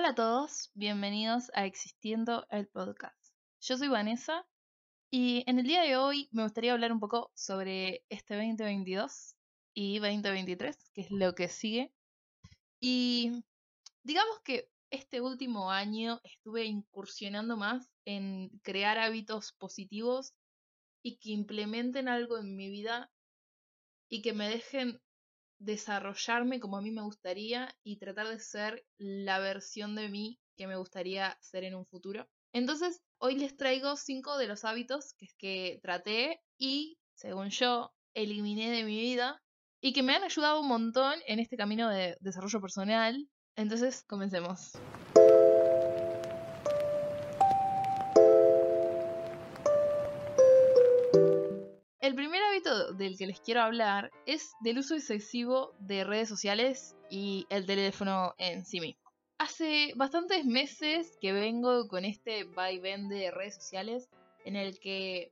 Hola a todos, bienvenidos a Existiendo el Podcast. Yo soy Vanessa y en el día de hoy me gustaría hablar un poco sobre este 2022 y 2023, que es lo que sigue. Y digamos que este último año estuve incursionando más en crear hábitos positivos y que implementen algo en mi vida y que me dejen desarrollarme como a mí me gustaría y tratar de ser la versión de mí que me gustaría ser en un futuro. Entonces, hoy les traigo cinco de los hábitos que, traté y, según yo, eliminé de mi vida y que me han ayudado un montón en este camino de desarrollo personal. Entonces, comencemos. El primer del que les quiero hablar es del uso excesivo de redes sociales y el teléfono en sí mismo. Hace bastantes meses que vengo con este vaivén de redes sociales en el que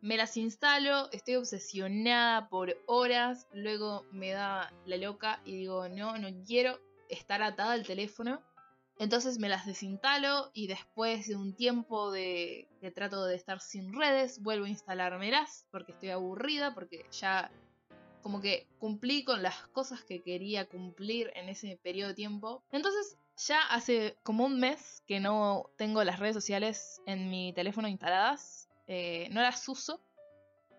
me las instalo, estoy obsesionada por horas, luego me da la loca y digo, no, no quiero estar atada al teléfono entonces me las desinstalo y después de un tiempo de que trato de estar sin redes, vuelvo a instalármelas porque estoy aburrida, porque ya como que cumplí con las cosas que quería cumplir en ese periodo de tiempo. Entonces ya hace como un mes que no tengo las redes sociales en mi teléfono instaladas, eh, no las uso,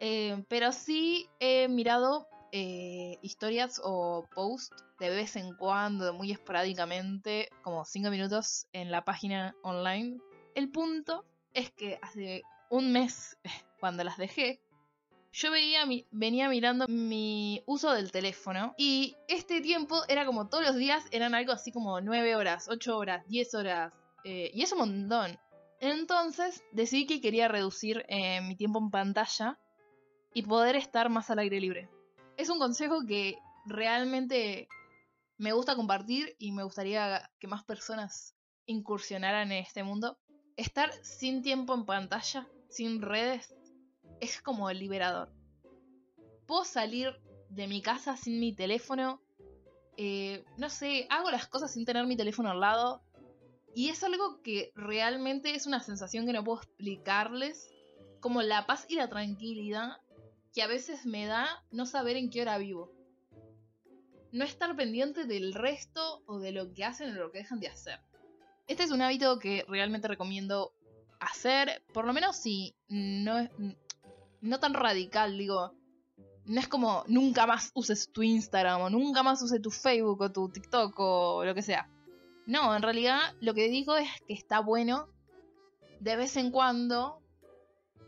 eh, pero sí he mirado eh, historias o posts de vez en cuando, muy esporádicamente, como 5 minutos en la página online. El punto es que hace un mes, cuando las dejé, yo veía, venía mirando mi uso del teléfono y este tiempo era como todos los días, eran algo así como 9 horas, 8 horas, 10 horas, eh, y es un montón. Entonces decidí que quería reducir eh, mi tiempo en pantalla y poder estar más al aire libre. Es un consejo que realmente me gusta compartir y me gustaría que más personas incursionaran en este mundo. Estar sin tiempo en pantalla, sin redes, es como liberador. Puedo salir de mi casa sin mi teléfono. Eh, no sé, hago las cosas sin tener mi teléfono al lado. Y es algo que realmente es una sensación que no puedo explicarles. Como la paz y la tranquilidad que a veces me da no saber en qué hora vivo no estar pendiente del resto o de lo que hacen o lo que dejan de hacer. Este es un hábito que realmente recomiendo hacer, por lo menos si no es no tan radical, digo, no es como nunca más uses tu Instagram o nunca más uses tu Facebook o tu TikTok o lo que sea. No, en realidad lo que digo es que está bueno de vez en cuando,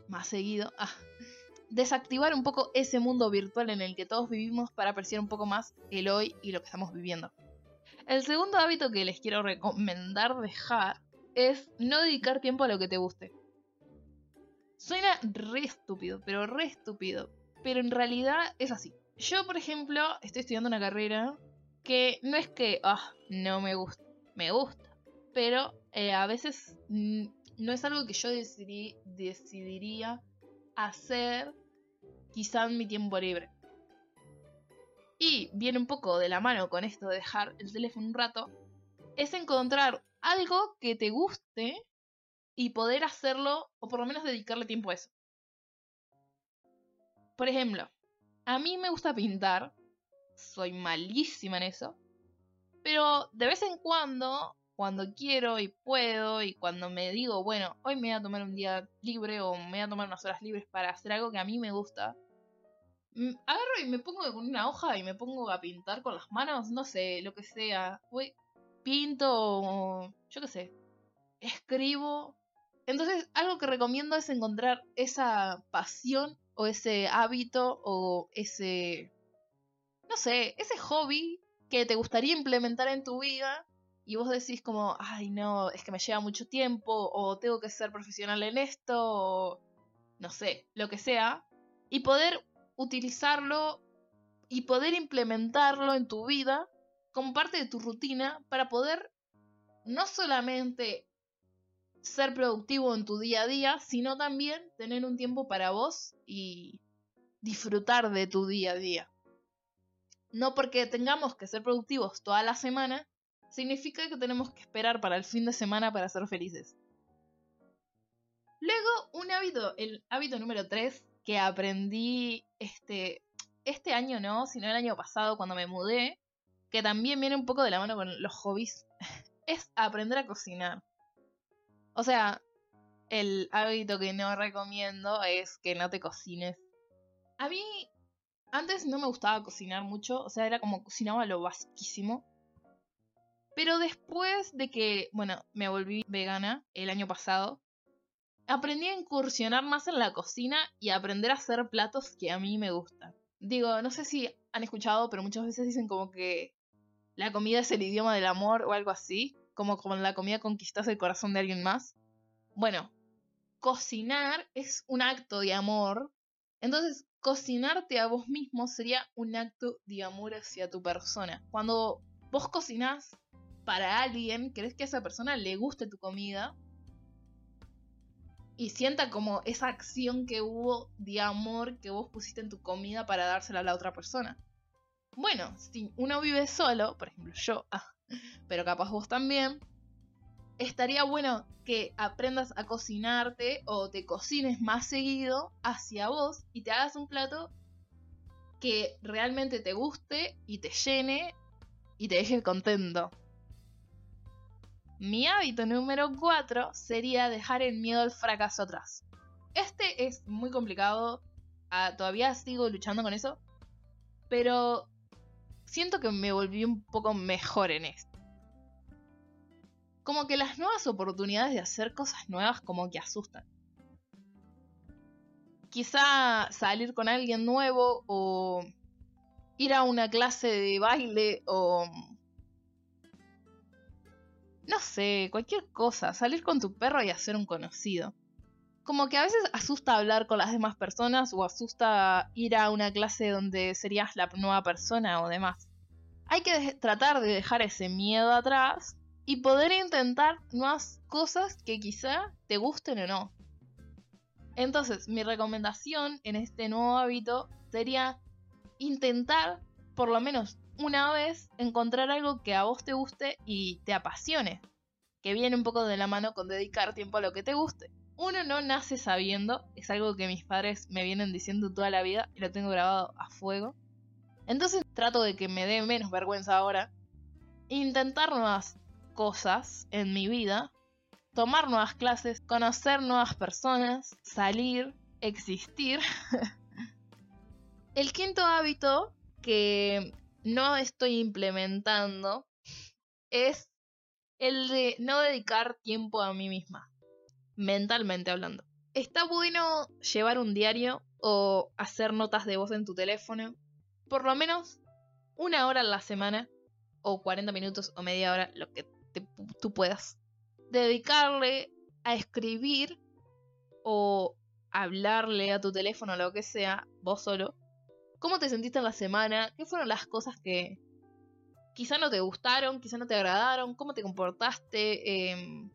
más seguido, ah, desactivar un poco ese mundo virtual en el que todos vivimos para apreciar un poco más el hoy y lo que estamos viviendo. El segundo hábito que les quiero recomendar dejar es no dedicar tiempo a lo que te guste. Suena re estúpido, pero re estúpido. Pero en realidad es así. Yo, por ejemplo, estoy estudiando una carrera que no es que, ah, no me gusta. Me gusta. Pero eh, a veces mm, no es algo que yo decidiría hacer quizá en mi tiempo libre. Y viene un poco de la mano con esto de dejar el teléfono un rato, es encontrar algo que te guste y poder hacerlo o por lo menos dedicarle tiempo a eso. Por ejemplo, a mí me gusta pintar, soy malísima en eso, pero de vez en cuando, cuando quiero y puedo y cuando me digo, bueno, hoy me voy a tomar un día libre o me voy a tomar unas horas libres para hacer algo que a mí me gusta, agarro y me pongo con una hoja y me pongo a pintar con las manos, no sé, lo que sea. Voy, pinto, yo qué sé, escribo. Entonces, algo que recomiendo es encontrar esa pasión o ese hábito o ese, no sé, ese hobby que te gustaría implementar en tu vida y vos decís como, ay no, es que me lleva mucho tiempo o tengo que ser profesional en esto o no sé, lo que sea. Y poder utilizarlo y poder implementarlo en tu vida como parte de tu rutina para poder no solamente ser productivo en tu día a día, sino también tener un tiempo para vos y disfrutar de tu día a día. No porque tengamos que ser productivos toda la semana, significa que tenemos que esperar para el fin de semana para ser felices. Luego, un hábito, el hábito número 3 que aprendí este, este año no, sino el año pasado cuando me mudé, que también viene un poco de la mano con los hobbies, es aprender a cocinar. O sea, el hábito que no recomiendo es que no te cocines. A mí antes no me gustaba cocinar mucho, o sea, era como cocinaba lo basiquísimo. Pero después de que, bueno, me volví vegana el año pasado, aprendí a incursionar más en la cocina y a aprender a hacer platos que a mí me gustan. Digo, no sé si han escuchado, pero muchas veces dicen como que la comida es el idioma del amor o algo así, como con la comida conquistas el corazón de alguien más. Bueno, cocinar es un acto de amor. Entonces, cocinarte a vos mismo sería un acto de amor hacia tu persona. Cuando vos cocinás para alguien, querés que a esa persona le guste tu comida y sienta como esa acción que hubo de amor que vos pusiste en tu comida para dársela a la otra persona. Bueno, si uno vive solo, por ejemplo yo, ah, pero capaz vos también, estaría bueno que aprendas a cocinarte o te cocines más seguido hacia vos y te hagas un plato que realmente te guste y te llene y te deje contento. Mi hábito número 4 sería dejar el miedo al fracaso atrás. Este es muy complicado, ah, todavía sigo luchando con eso, pero siento que me volví un poco mejor en esto como que las nuevas oportunidades de hacer cosas nuevas como que asustan. Quizá salir con alguien nuevo o ir a una clase de baile o... No sé, cualquier cosa, salir con tu perro y hacer un conocido. Como que a veces asusta hablar con las demás personas o asusta ir a una clase donde serías la nueva persona o demás. Hay que tratar de dejar ese miedo atrás y poder intentar nuevas cosas que quizá te gusten o no. Entonces, mi recomendación en este nuevo hábito sería intentar, por lo menos una vez, encontrar algo que a vos te guste y te apasione. Que viene un poco de la mano con dedicar tiempo a lo que te guste. Uno no nace sabiendo, es algo que mis padres me vienen diciendo toda la vida y lo tengo grabado a fuego. Entonces trato de que me dé menos vergüenza ahora. Intentar nuevas cosas en mi vida, tomar nuevas clases, conocer nuevas personas, salir, existir. El quinto hábito que no estoy implementando es el de no dedicar tiempo a mí misma, mentalmente hablando. Está bueno llevar un diario o hacer notas de voz en tu teléfono, por lo menos una hora a la semana, o 40 minutos o media hora, lo que tú puedas dedicarle a escribir o hablarle a tu teléfono, lo que sea, vos solo, cómo te sentiste en la semana, qué fueron las cosas que quizá no te gustaron, quizá no te agradaron, cómo te comportaste, em,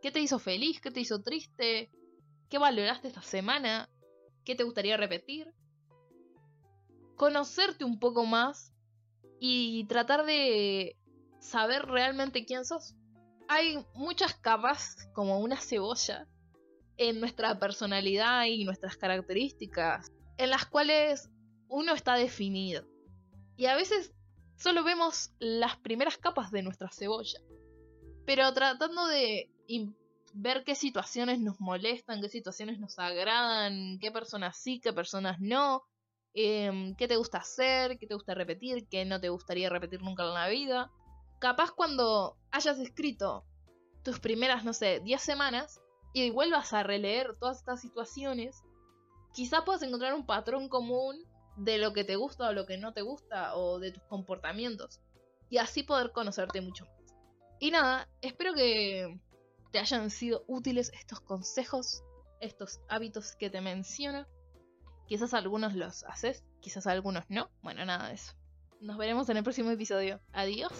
qué te hizo feliz, qué te hizo triste, qué valoraste esta semana, qué te gustaría repetir. Conocerte un poco más y tratar de saber realmente quién sos. Hay muchas capas, como una cebolla, en nuestra personalidad y nuestras características, en las cuales uno está definido. Y a veces solo vemos las primeras capas de nuestra cebolla. Pero tratando de ver qué situaciones nos molestan, qué situaciones nos agradan, qué personas sí, qué personas no, em, qué te gusta hacer, qué te gusta repetir, qué no te gustaría repetir nunca en la vida capaz cuando hayas escrito tus primeras, no sé, 10 semanas y vuelvas a releer todas estas situaciones, quizá puedas encontrar un patrón común de lo que te gusta o lo que no te gusta o de tus comportamientos y así poder conocerte mucho más. Y nada, espero que te hayan sido útiles estos consejos, estos hábitos que te menciono. Quizás algunos los haces, quizás algunos no. Bueno, nada de eso. Nos veremos en el próximo episodio. Adiós.